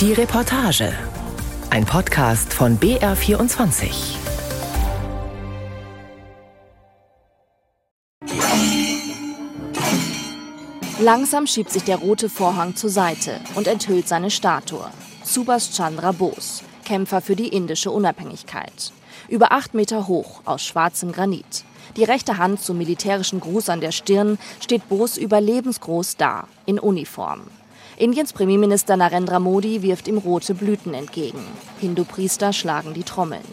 Die Reportage. Ein Podcast von BR24. Langsam schiebt sich der rote Vorhang zur Seite und enthüllt seine Statue. Subhas Chandra Bose, Kämpfer für die indische Unabhängigkeit. Über acht Meter hoch, aus schwarzem Granit. Die rechte Hand zum militärischen Gruß an der Stirn steht Bose überlebensgroß da, in Uniform. Indiens Premierminister Narendra Modi wirft ihm rote Blüten entgegen. Hindu-Priester schlagen die Trommeln.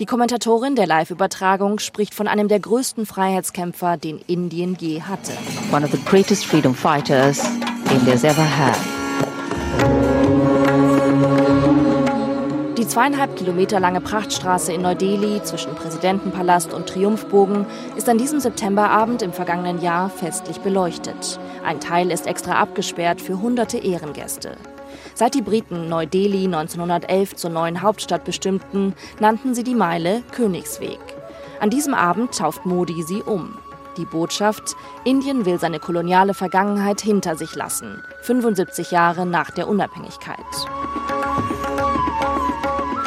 Die Kommentatorin der Live-Übertragung spricht von einem der größten Freiheitskämpfer, den Indien je hatte. One of the greatest freedom fighters India's ever had. Die zweieinhalb Kilometer lange Prachtstraße in Neu-Delhi zwischen Präsidentenpalast und Triumphbogen ist an diesem Septemberabend im vergangenen Jahr festlich beleuchtet. Ein Teil ist extra abgesperrt für hunderte Ehrengäste. Seit die Briten Neu-Delhi 1911 zur neuen Hauptstadt bestimmten, nannten sie die Meile Königsweg. An diesem Abend tauft Modi sie um. Die Botschaft, Indien will seine koloniale Vergangenheit hinter sich lassen, 75 Jahre nach der Unabhängigkeit.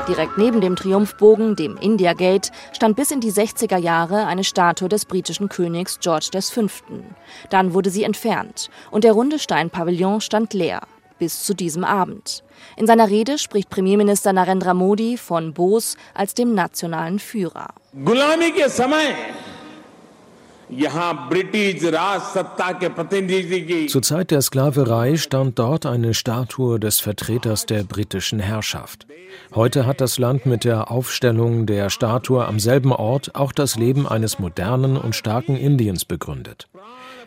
Direkt neben dem Triumphbogen, dem India Gate, stand bis in die 60er Jahre eine Statue des britischen Königs George V. Dann wurde sie entfernt und der runde Steinpavillon stand leer. Bis zu diesem Abend. In seiner Rede spricht Premierminister Narendra Modi von Bose als dem nationalen Führer. Zur Zeit der Sklaverei stand dort eine Statue des Vertreters der britischen Herrschaft. Heute hat das Land mit der Aufstellung der Statue am selben Ort auch das Leben eines modernen und starken Indiens begründet.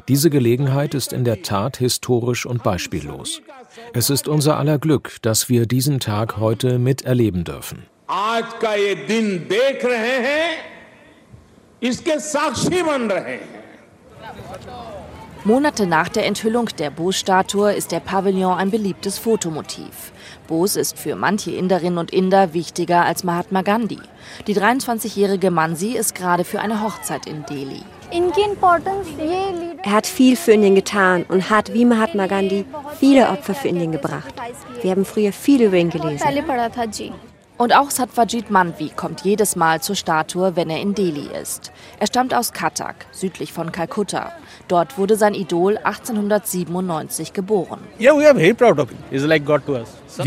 Diese Gelegenheit ist in der Tat historisch und beispiellos. Es ist unser aller Glück, dass wir diesen Tag heute miterleben dürfen. Monate nach der Enthüllung der Bose-Statue ist der Pavillon ein beliebtes Fotomotiv. Bose ist für manche Inderinnen und Inder wichtiger als Mahatma Gandhi. Die 23-jährige Mansi ist gerade für eine Hochzeit in Delhi. Er hat viel für Indien getan und hat, wie Mahatma Gandhi, viele Opfer für Indien gebracht. Wir haben früher viel über ihn gelesen. Und auch Satvajit Manvi kommt jedes Mal zur Statue, wenn er in Delhi ist. Er stammt aus Cuttack, südlich von Kalkutta. Dort wurde sein Idol 1897 geboren. Wir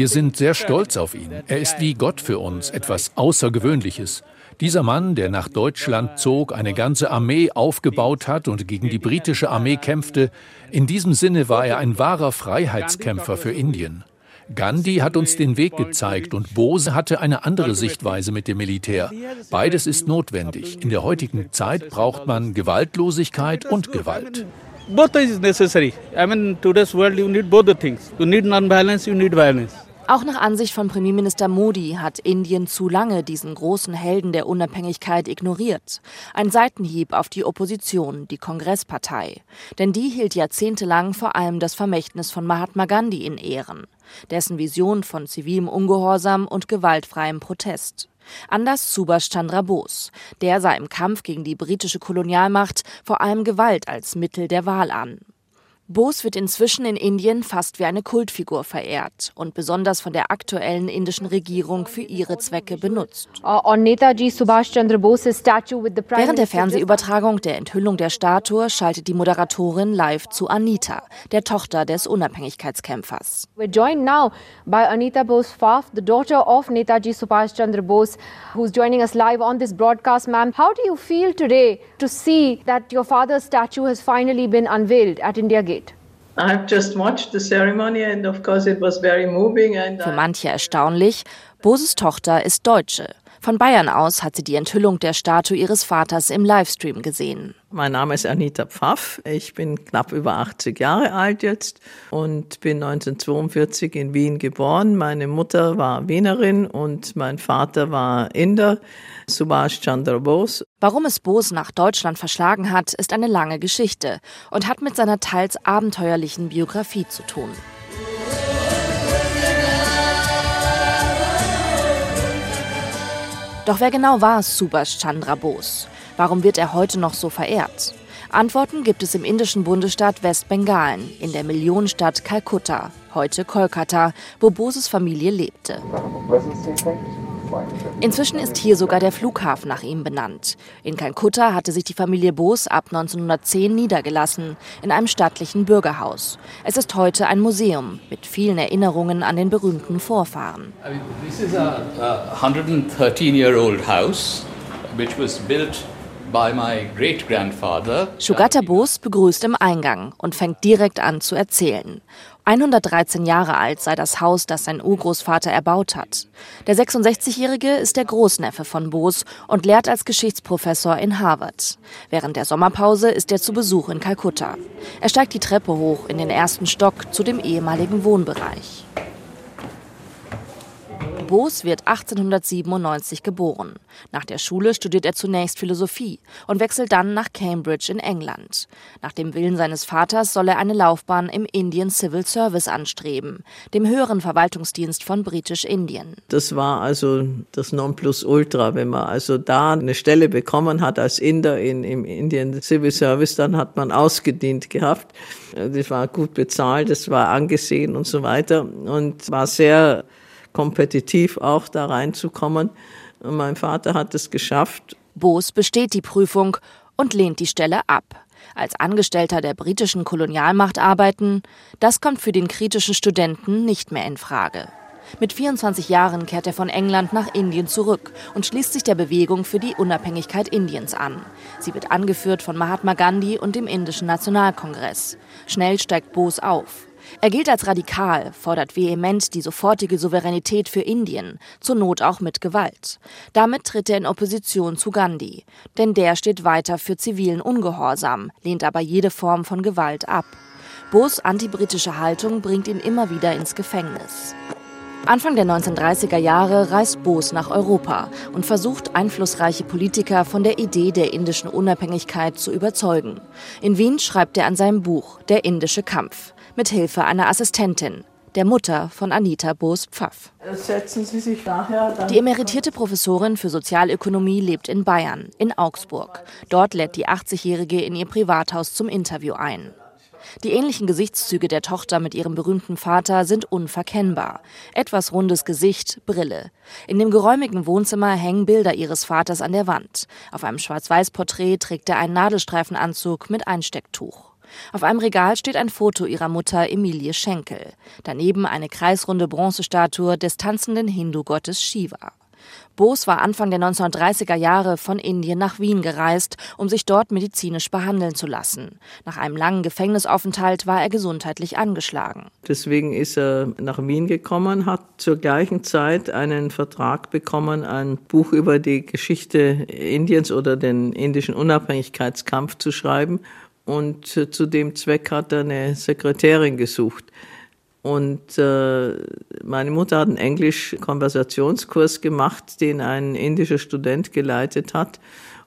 sind sehr stolz auf ihn. Er ist wie Gott für uns, etwas Außergewöhnliches. Dieser Mann, der nach Deutschland zog, eine ganze Armee aufgebaut hat und gegen die britische Armee kämpfte, in diesem Sinne war er ein wahrer Freiheitskämpfer für Indien. Gandhi hat uns den Weg gezeigt und Bose hatte eine andere Sichtweise mit dem Militär. Beides ist notwendig. In der heutigen Zeit braucht man Gewaltlosigkeit und Gewalt. Both is necessary. I mean, today's world you need both the things. You need non-violence, you need violence. Auch nach Ansicht von Premierminister Modi hat Indien zu lange diesen großen Helden der Unabhängigkeit ignoriert. Ein Seitenhieb auf die Opposition, die Kongresspartei. Denn die hielt jahrzehntelang vor allem das Vermächtnis von Mahatma Gandhi in Ehren. Dessen Vision von zivilem Ungehorsam und gewaltfreiem Protest. Anders Subhash Chandra Bose. Der sah im Kampf gegen die britische Kolonialmacht vor allem Gewalt als Mittel der Wahl an. Bose wird inzwischen in Indien fast wie eine Kultfigur verehrt und besonders von der aktuellen indischen Regierung für ihre Zwecke benutzt. Während der Fernsehübertragung der Enthüllung der Statue schaltet die Moderatorin live zu Anita, der Tochter des Unabhängigkeitskämpfers. We're joined now by Anita Bose Faf, the daughter of Netaji Subhash Chandra Bose, who's joining us live on this broadcast. Ma'am, how do you feel today to see that your father's statue has finally been unveiled at India Gate? Für manche erstaunlich, Boses Tochter ist Deutsche. Von Bayern aus hat sie die Enthüllung der Statue ihres Vaters im Livestream gesehen. Mein Name ist Anita Pfaff. Ich bin knapp über 80 Jahre alt jetzt und bin 1942 in Wien geboren. Meine Mutter war Wienerin und mein Vater war Inder, Subhash Chandra Bose. Warum es Bose nach Deutschland verschlagen hat, ist eine lange Geschichte und hat mit seiner teils abenteuerlichen Biografie zu tun. Doch wer genau war Subhash Chandra Bose? Warum wird er heute noch so verehrt? Antworten gibt es im indischen Bundesstaat Westbengalen, in der Millionenstadt Kalkutta, heute Kolkata, wo Boses Familie lebte. Inzwischen ist hier sogar der Flughafen nach ihm benannt. In Kalkutta hatte sich die Familie Bose ab 1910 niedergelassen, in einem stattlichen Bürgerhaus. Es ist heute ein Museum mit vielen Erinnerungen an den berühmten Vorfahren. This is a 113-year-old house which was built. Shugata Bose begrüßt im Eingang und fängt direkt an zu erzählen. 113 Jahre alt sei das Haus, das sein Urgroßvater erbaut hat. Der 66-Jährige ist der Großneffe von Bose und lehrt als Geschichtsprofessor in Harvard. Während der Sommerpause ist er zu Besuch in Kalkutta. Er steigt die Treppe hoch in den ersten Stock zu dem ehemaligen Wohnbereich. Bose wird 1897 geboren. Nach der Schule studiert er zunächst Philosophie und wechselt dann nach Cambridge in England. Nach dem Willen seines Vaters soll er eine Laufbahn im Indian Civil Service anstreben, dem höheren Verwaltungsdienst von Britisch-Indien. Das war also das Nonplusultra. Wenn man also da eine Stelle bekommen hat als Inder in, im Indian Civil Service, dann hat man ausgedient gehabt. Das war gut bezahlt, das war angesehen und so weiter und war sehr kompetitiv auch da reinzukommen. Mein Vater hat es geschafft. Boos besteht die Prüfung und lehnt die Stelle ab. Als Angestellter der britischen Kolonialmacht arbeiten, das kommt für den kritischen Studenten nicht mehr in Frage. Mit 24 Jahren kehrt er von England nach Indien zurück und schließt sich der Bewegung für die Unabhängigkeit Indiens an. Sie wird angeführt von Mahatma Gandhi und dem Indischen Nationalkongress. Schnell steigt Bose auf. Er gilt als radikal, fordert vehement die sofortige Souveränität für Indien, zur Not auch mit Gewalt. Damit tritt er in Opposition zu Gandhi, denn der steht weiter für zivilen Ungehorsam, lehnt aber jede Form von Gewalt ab. Bos antibritische Haltung bringt ihn immer wieder ins Gefängnis. Anfang der 1930er Jahre reist Bos nach Europa und versucht, einflussreiche Politiker von der Idee der indischen Unabhängigkeit zu überzeugen. In Wien schreibt er an seinem Buch Der indische Kampf mit Hilfe einer Assistentin, der Mutter von Anita Boos-Pfaff. Die emeritierte Professorin für Sozialökonomie lebt in Bayern, in Augsburg. Dort lädt die 80-Jährige in ihr Privathaus zum Interview ein. Die ähnlichen Gesichtszüge der Tochter mit ihrem berühmten Vater sind unverkennbar. Etwas rundes Gesicht, Brille. In dem geräumigen Wohnzimmer hängen Bilder ihres Vaters an der Wand. Auf einem Schwarz-Weiß-Porträt trägt er einen Nadelstreifenanzug mit Einstecktuch. Auf einem Regal steht ein Foto ihrer Mutter Emilie Schenkel. Daneben eine kreisrunde Bronzestatue des tanzenden Hindu-Gottes Shiva. Bose war Anfang der 1930er Jahre von Indien nach Wien gereist, um sich dort medizinisch behandeln zu lassen. Nach einem langen Gefängnisaufenthalt war er gesundheitlich angeschlagen. Deswegen ist er nach Wien gekommen, hat zur gleichen Zeit einen Vertrag bekommen, ein Buch über die Geschichte Indiens oder den indischen Unabhängigkeitskampf zu schreiben und zu dem Zweck hat er eine Sekretärin gesucht. Und äh, meine Mutter hat einen Englisch-Konversationskurs gemacht, den ein indischer Student geleitet hat.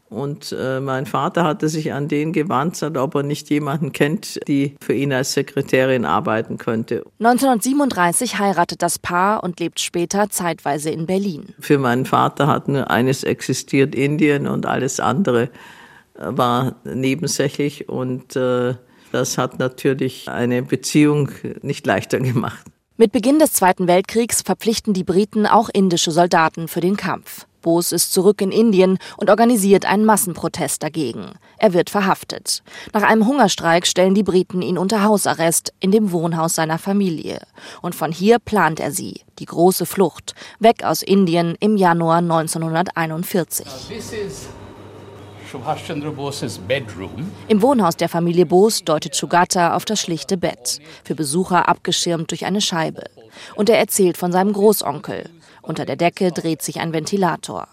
Und äh, mein Vater hatte sich an den gewandt, ob er nicht jemanden kennt, die für ihn als Sekretärin arbeiten könnte. 1937 heiratet das Paar und lebt später zeitweise in Berlin. Für meinen Vater hat nur eines existiert, Indien, und alles andere war nebensächlich und äh, das hat natürlich eine Beziehung nicht leichter gemacht. Mit Beginn des Zweiten Weltkriegs verpflichten die Briten auch indische Soldaten für den Kampf. Bose ist zurück in Indien und organisiert einen Massenprotest dagegen. Er wird verhaftet. Nach einem Hungerstreik stellen die Briten ihn unter Hausarrest in dem Wohnhaus seiner Familie. Und von hier plant er sie, die große Flucht, weg aus Indien im Januar 1941. Im Wohnhaus der Familie Bose deutet Sugata auf das schlichte Bett, für Besucher abgeschirmt durch eine Scheibe. Und er erzählt von seinem Großonkel. Unter der Decke dreht sich ein Ventilator.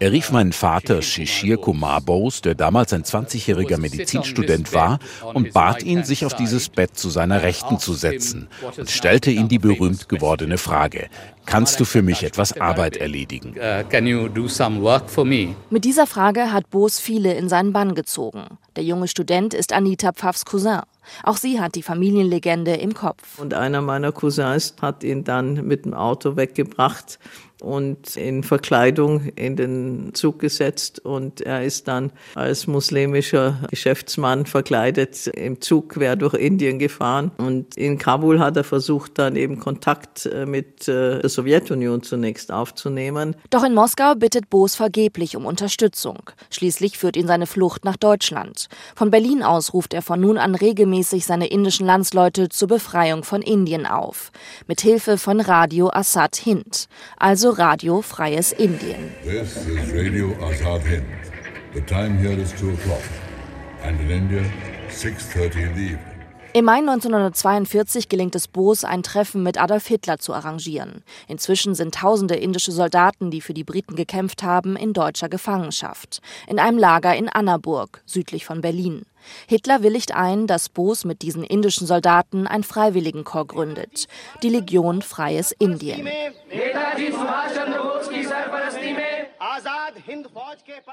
Er rief meinen Vater Shishir Kumar Bose, der damals ein 20-jähriger Medizinstudent war, und bat ihn, sich auf dieses Bett zu seiner Rechten zu setzen und stellte ihm die berühmt gewordene Frage, kannst du für mich etwas Arbeit erledigen? Uh, Mit dieser Frage hat Bose viele in seinen Bann gezogen. Der junge Student ist Anita Pfaffs Cousin. Auch sie hat die Familienlegende im Kopf. Und einer meiner Cousins hat ihn dann mit dem Auto weggebracht und in Verkleidung in den Zug gesetzt und er ist dann als muslimischer Geschäftsmann verkleidet im Zug quer durch Indien gefahren und in Kabul hat er versucht dann eben Kontakt äh, mit äh, der Sowjetunion zunächst aufzunehmen. Doch in Moskau bittet Boos vergeblich um Unterstützung. Schließlich führt ihn seine Flucht nach Deutschland. Von Berlin aus ruft er von nun an regelmäßig seine indischen Landsleute zur Befreiung von Indien auf. Mit Hilfe von Radio Assad Hind, also Radio Freies Indien. This is Radio Azad Hind. The time here is 2 o'clock. And in India, 6.30 in the evening. Im Mai 1942 gelingt es Boos, ein Treffen mit Adolf Hitler zu arrangieren. Inzwischen sind tausende indische Soldaten, die für die Briten gekämpft haben, in deutscher Gefangenschaft. In einem Lager in Annaburg, südlich von Berlin. Hitler willigt ein, dass Boos mit diesen indischen Soldaten ein Freiwilligenkorps gründet, die Legion Freies Indien.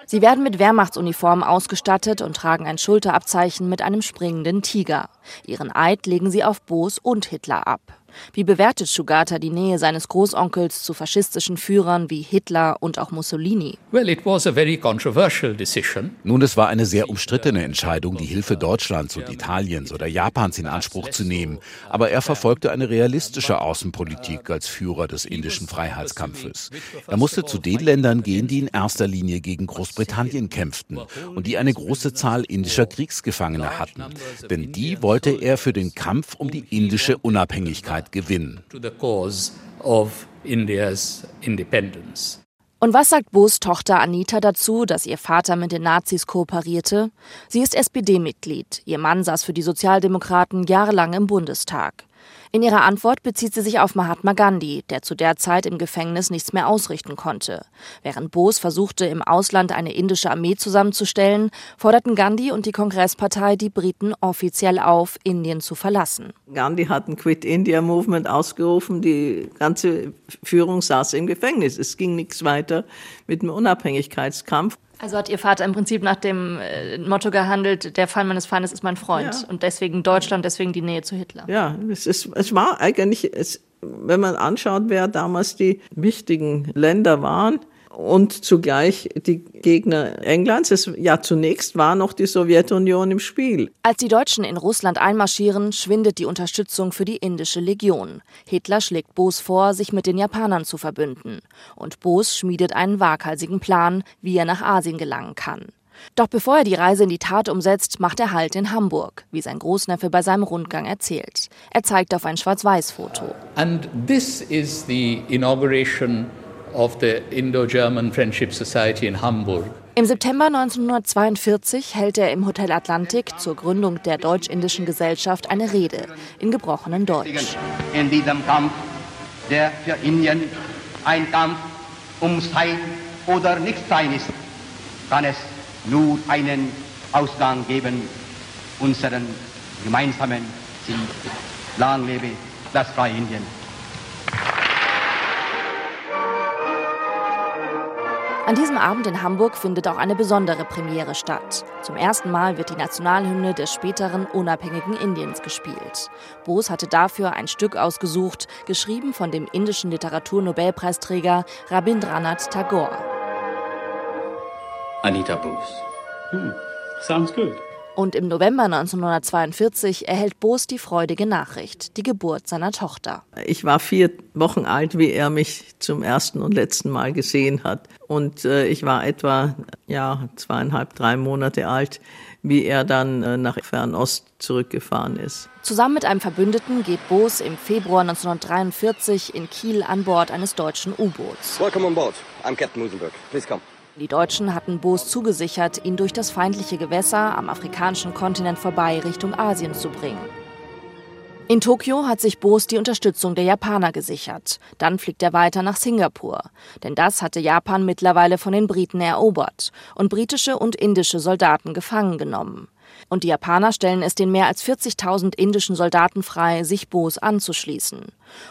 Sie werden mit Wehrmachtsuniformen ausgestattet und tragen ein Schulterabzeichen mit einem springenden Tiger. Ihren Eid legen sie auf Boos und Hitler ab. Wie bewertet Sugata die Nähe seines Großonkels zu faschistischen Führern wie Hitler und auch Mussolini? Well, it was a very controversial decision. Nun, es war eine sehr umstrittene Entscheidung, die Hilfe Deutschlands und Italiens oder Japans in Anspruch zu nehmen. Aber er verfolgte eine realistische Außenpolitik als Führer des indischen Freiheitskampfes. Er musste zu den Ländern gehen, die in erster Linie gegen Großbritannien kämpften und die eine große Zahl indischer Kriegsgefangene hatten. Denn die wollte er für den Kampf um die indische Unabhängigkeit Unabhängigkeit gewinnen. Und was sagt Boos Tochter Anita dazu, dass ihr Vater mit den Nazis kooperierte? Sie ist SPD-Mitglied. Ihr Mann saß für die Sozialdemokraten jahrelang im Bundestag. In ihrer Antwort bezieht sie sich auf Mahatma Gandhi, der zu der Zeit im Gefängnis nichts mehr ausrichten konnte. Während Bose versuchte, im Ausland eine indische Armee zusammenzustellen, forderten Gandhi und die Kongresspartei die Briten offiziell auf, Indien zu verlassen. Gandhi hat ein Quit India Movement ausgerufen, die ganze Führung saß im Gefängnis. Es ging nichts weiter mit dem Unabhängigkeitskampf. Also hat Ihr Vater im Prinzip nach dem äh, Motto gehandelt, der Feind meines Feindes ist mein Freund. Ja. Und deswegen Deutschland, deswegen die Nähe zu Hitler. Ja, es, ist, es war eigentlich, es, wenn man anschaut, wer damals die wichtigen Länder waren, und zugleich die Gegner Englands. Es, ja, zunächst war noch die Sowjetunion im Spiel. Als die Deutschen in Russland einmarschieren, schwindet die Unterstützung für die indische Legion. Hitler schlägt Boos vor, sich mit den Japanern zu verbünden. Und Boos schmiedet einen waghalsigen Plan, wie er nach Asien gelangen kann. Doch bevor er die Reise in die Tat umsetzt, macht er Halt in Hamburg, wie sein Großneffe bei seinem Rundgang erzählt. Er zeigt auf ein Schwarz-Weiß-Foto. And this is the inauguration of the Indo-German Friendship Society in Hamburg. Im September 1942 hält er im Hotel Atlantik zur Gründung der Deutsch-Indischen Gesellschaft eine Rede in gebrochenem Deutsch. In diesem Kampf, der für Indien ein Kampf um Sein oder Nichtsein ist, kann es nur einen Ausgang geben, unseren gemeinsamen Ziel. Lang lebe das freie Indien. An diesem Abend in Hamburg findet auch eine besondere Premiere statt. Zum ersten Mal wird die Nationalhymne des späteren unabhängigen Indiens gespielt. Bose hatte dafür ein Stück ausgesucht, geschrieben von dem indischen Literaturnobelpreisträger Rabindranath Tagore. Anita Bose. Hmm, sounds good. Und im November 1942 erhält Boos die freudige Nachricht, die Geburt seiner Tochter. Ich war vier Wochen alt, wie er mich zum ersten und letzten Mal gesehen hat. Und äh, ich war etwa ja, zweieinhalb, drei Monate alt, wie er dann äh, nach Fernost zurückgefahren ist. Zusammen mit einem Verbündeten geht Boos im Februar 1943 in Kiel an Bord eines deutschen U-Boots. Welcome on board. I'm Captain Musenberg. Please come. Die Deutschen hatten Boos zugesichert, ihn durch das feindliche Gewässer am afrikanischen Kontinent vorbei Richtung Asien zu bringen. In Tokio hat sich Boos die Unterstützung der Japaner gesichert. Dann fliegt er weiter nach Singapur. Denn das hatte Japan mittlerweile von den Briten erobert und britische und indische Soldaten gefangen genommen. Und die Japaner stellen es den mehr als 40.000 indischen Soldaten frei, sich Boos anzuschließen.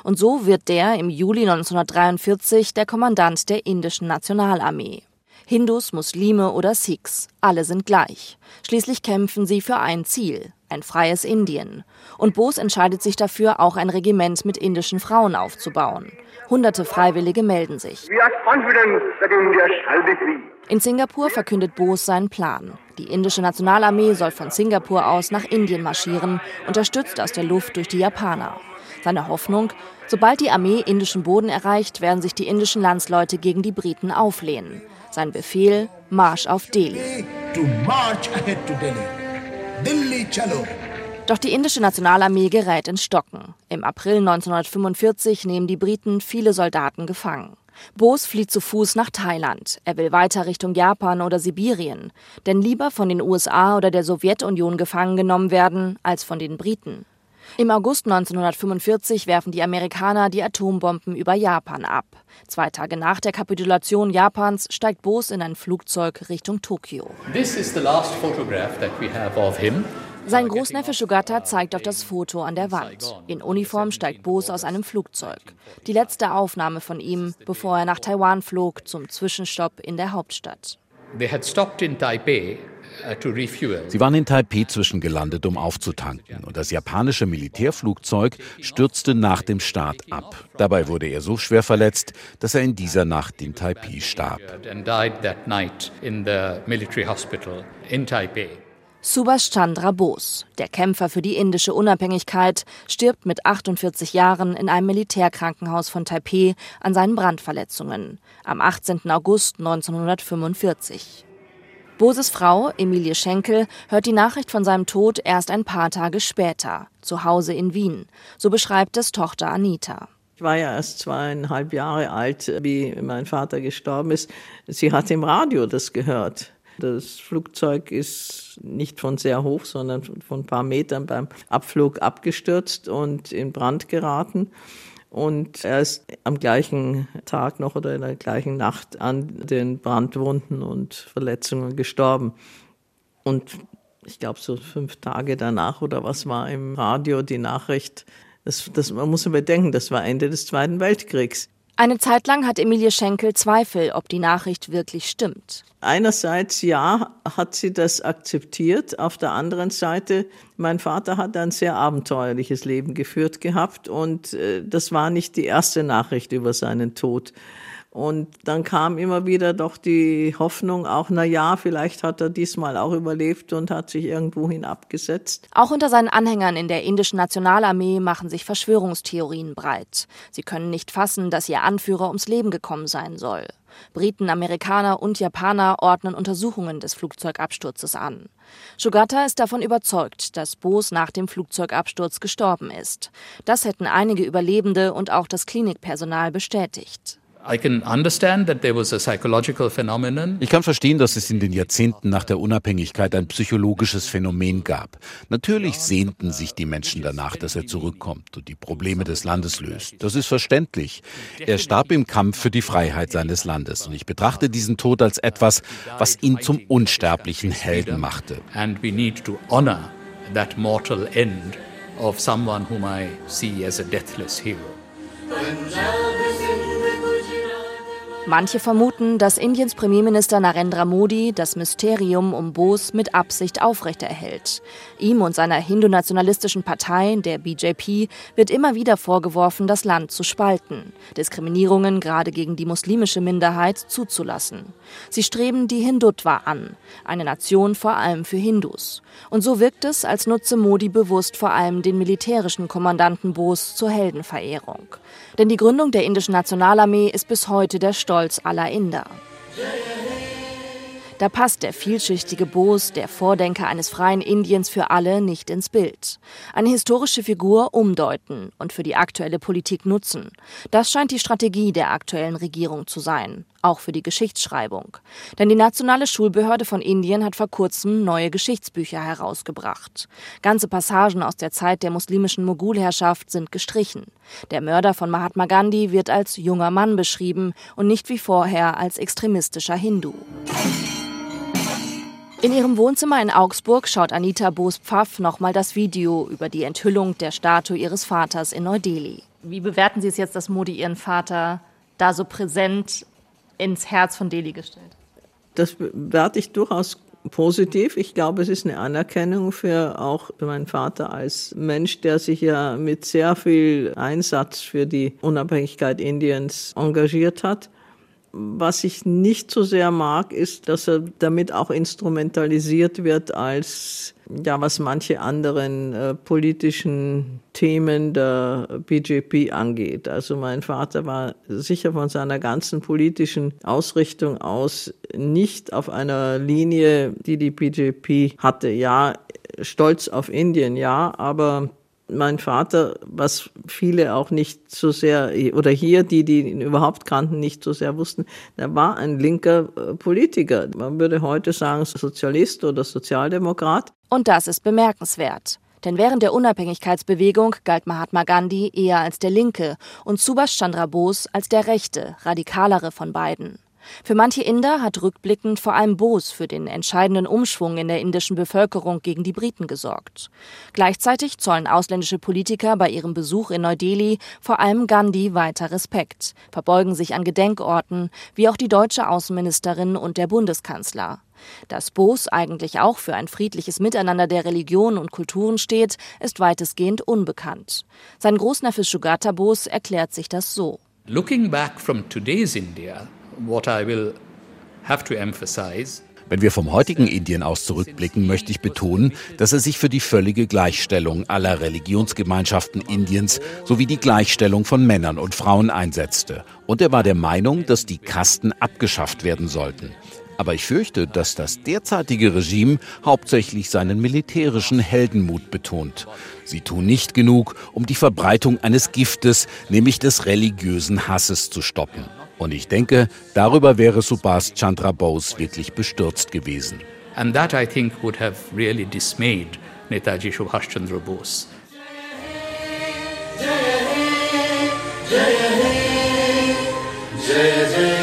Und so wird der im Juli 1943 der Kommandant der indischen Nationalarmee. Hindus, Muslime oder Sikhs, alle sind gleich. Schließlich kämpfen sie für ein Ziel, ein freies Indien. Und Bose entscheidet sich dafür, auch ein Regiment mit indischen Frauen aufzubauen. Hunderte Freiwillige melden sich. In Singapur verkündet Bose seinen Plan. Die indische Nationalarmee soll von Singapur aus nach Indien marschieren, unterstützt aus der Luft durch die Japaner. Seine Hoffnung, sobald die Armee indischen Boden erreicht, werden sich die indischen Landsleute gegen die Briten auflehnen. Sein Befehl, Marsch auf Delhi. Doch die indische Nationalarmee gerät ins Stocken. Im April 1945 nehmen die Briten viele Soldaten gefangen. Bose flieht zu Fuß nach Thailand. Er will weiter Richtung Japan oder Sibirien. Denn lieber von den USA oder der Sowjetunion gefangen genommen werden, als von den Briten. Im August 1945 werfen die Amerikaner die Atombomben über Japan ab. Zwei Tage nach der Kapitulation Japans steigt Bose in ein Flugzeug Richtung Tokio. This is the last photograph that we have of him. Sein Großneffe Shugata zeigt auf das Foto an der Wand. In Uniform steigt Bose aus einem Flugzeug. Die letzte Aufnahme von ihm, bevor er nach Taiwan flog zum Zwischenstopp in der Hauptstadt. They had stopped in Taipei Sie waren in Taipei zwischengelandet, um aufzutanken, und das japanische Militärflugzeug stürzte nach dem Start ab. Dabei wurde er so schwer verletzt, dass er in dieser Nacht in Taipei starb. Subhash Chandra Bose, der Kämpfer für die indische Unabhängigkeit, stirbt mit 48 Jahren in einem Militärkrankenhaus von Taipei an seinen Brandverletzungen am 18. August 1945. Boses Frau, Emilie Schenkel, hört die Nachricht von seinem Tod erst ein paar Tage später, zu Hause in Wien. So beschreibt es Tochter Anita. Ich war ja erst zweieinhalb Jahre alt, wie mein Vater gestorben ist. Sie hat im Radio das gehört. Das Flugzeug ist nicht von sehr hoch, sondern von ein paar Metern beim Abflug abgestürzt und in Brand geraten. Und er ist am gleichen Tag noch oder in der gleichen Nacht an den Brandwunden und Verletzungen gestorben. Und ich glaube, so fünf Tage danach oder was war im Radio die Nachricht, das, das, man muss überdenken, das war Ende des Zweiten Weltkriegs. Eine Zeit lang hat Emilie Schenkel Zweifel, ob die Nachricht wirklich stimmt. Einerseits ja, hat sie das akzeptiert. Auf der anderen Seite, mein Vater hat ein sehr abenteuerliches Leben geführt gehabt und äh, das war nicht die erste Nachricht über seinen Tod. Und dann kam immer wieder doch die Hoffnung, auch na ja, vielleicht hat er diesmal auch überlebt und hat sich irgendwohin abgesetzt. Auch unter seinen Anhängern in der indischen Nationalarmee machen sich Verschwörungstheorien breit. Sie können nicht fassen, dass ihr Anführer ums Leben gekommen sein soll. Briten, Amerikaner und Japaner ordnen Untersuchungen des Flugzeugabsturzes an. Shugata ist davon überzeugt, dass Bose nach dem Flugzeugabsturz gestorben ist. Das hätten einige Überlebende und auch das Klinikpersonal bestätigt. Ich kann verstehen, dass es in den Jahrzehnten nach der Unabhängigkeit ein psychologisches Phänomen gab. Natürlich sehnten sich die Menschen danach, dass er zurückkommt und die Probleme des Landes löst. Das ist verständlich. Er starb im Kampf für die Freiheit seines Landes und ich betrachte diesen Tod als etwas, was ihn zum unsterblichen Helden machte. And we need to honor that mortal end of someone whom I see as a deathless hero. Manche vermuten, dass Indiens Premierminister Narendra Modi das Mysterium um Bose mit Absicht aufrechterhält. Ihm und seiner hindu-nationalistischen Partei, der BJP, wird immer wieder vorgeworfen, das Land zu spalten, Diskriminierungen gerade gegen die muslimische Minderheit zuzulassen. Sie streben die Hindutva an, eine Nation vor allem für Hindus. Und so wirkt es, als nutze Modi bewusst vor allem den militärischen Kommandanten Bose zur Heldenverehrung. Denn die Gründung der indischen Nationalarmee ist bis heute der Stolz aller Inder. Da passt der vielschichtige Bose, der Vordenker eines freien Indiens für alle, nicht ins Bild. Eine historische Figur umdeuten und für die aktuelle Politik nutzen. Das scheint die Strategie der aktuellen Regierung zu sein, auch für die Geschichtsschreibung. Denn die nationale Schulbehörde von Indien hat vor kurzem neue Geschichtsbücher herausgebracht. Ganze Passagen aus der Zeit der muslimischen Mogulherrschaft sind gestrichen. Der Mörder von Mahatma Gandhi wird als junger Mann beschrieben und nicht wie vorher als extremistischer Hindu. In ihrem Wohnzimmer in Augsburg schaut Anita Boos-Pfaff nochmal das Video über die Enthüllung der Statue ihres Vaters in Neu-Delhi. Wie bewerten Sie es jetzt, dass Modi Ihren Vater da so präsent ins Herz von Delhi gestellt? Das bewerte ich durchaus positiv. Ich glaube, es ist eine Anerkennung für auch meinen Vater als Mensch, der sich ja mit sehr viel Einsatz für die Unabhängigkeit Indiens engagiert hat. Was ich nicht so sehr mag, ist, dass er damit auch instrumentalisiert wird als ja, was manche anderen äh, politischen Themen der BJP angeht. Also mein Vater war sicher von seiner ganzen politischen Ausrichtung aus nicht auf einer Linie, die die BJP hatte. Ja, stolz auf Indien, ja, aber mein Vater, was viele auch nicht so sehr, oder hier, die, die ihn überhaupt kannten, nicht so sehr wussten, er war ein linker äh, Politiker. Man würde heute sagen Sozialist oder Sozialdemokrat. Und das ist bemerkenswert. Denn während der Unabhängigkeitsbewegung galt Mahatma Gandhi eher als der Linke und Subhash Chandra Bose als der rechte, radikalere von beiden. Für manche Inder hat rückblickend vor allem Bose für den entscheidenden Umschwung in der indischen Bevölkerung gegen die Briten gesorgt. Gleichzeitig zollen ausländische Politiker bei ihrem Besuch in Neu-Delhi vor allem Gandhi weiter Respekt, verbeugen sich an Gedenkorten, wie auch die deutsche Außenministerin und der Bundeskanzler. Dass Bose eigentlich auch für ein friedliches Miteinander der Religionen und Kulturen steht, ist weitestgehend unbekannt. Sein Großneffe Sugata Bose erklärt sich das so. Looking back from today's India, what I will have to emphasize wenn wir vom heutigen Indien aus zurückblicken, möchte ich betonen, dass er sich für die völlige Gleichstellung aller Religionsgemeinschaften Indiens sowie die Gleichstellung von Männern und Frauen einsetzte. Und er war der Meinung, dass die Kasten abgeschafft werden sollten. Aber ich fürchte, dass das derzeitige Regime hauptsächlich seinen militärischen Heldenmut betont. Sie tun nicht genug, um die Verbreitung eines Giftes, nämlich des religiösen Hasses, zu stoppen. Und ich denke, darüber wäre Subhas Chandra Bose wirklich bestürzt gewesen. And that I think would have really dismayed Netaji Subhash Chandra Bose. Jai Jai Jai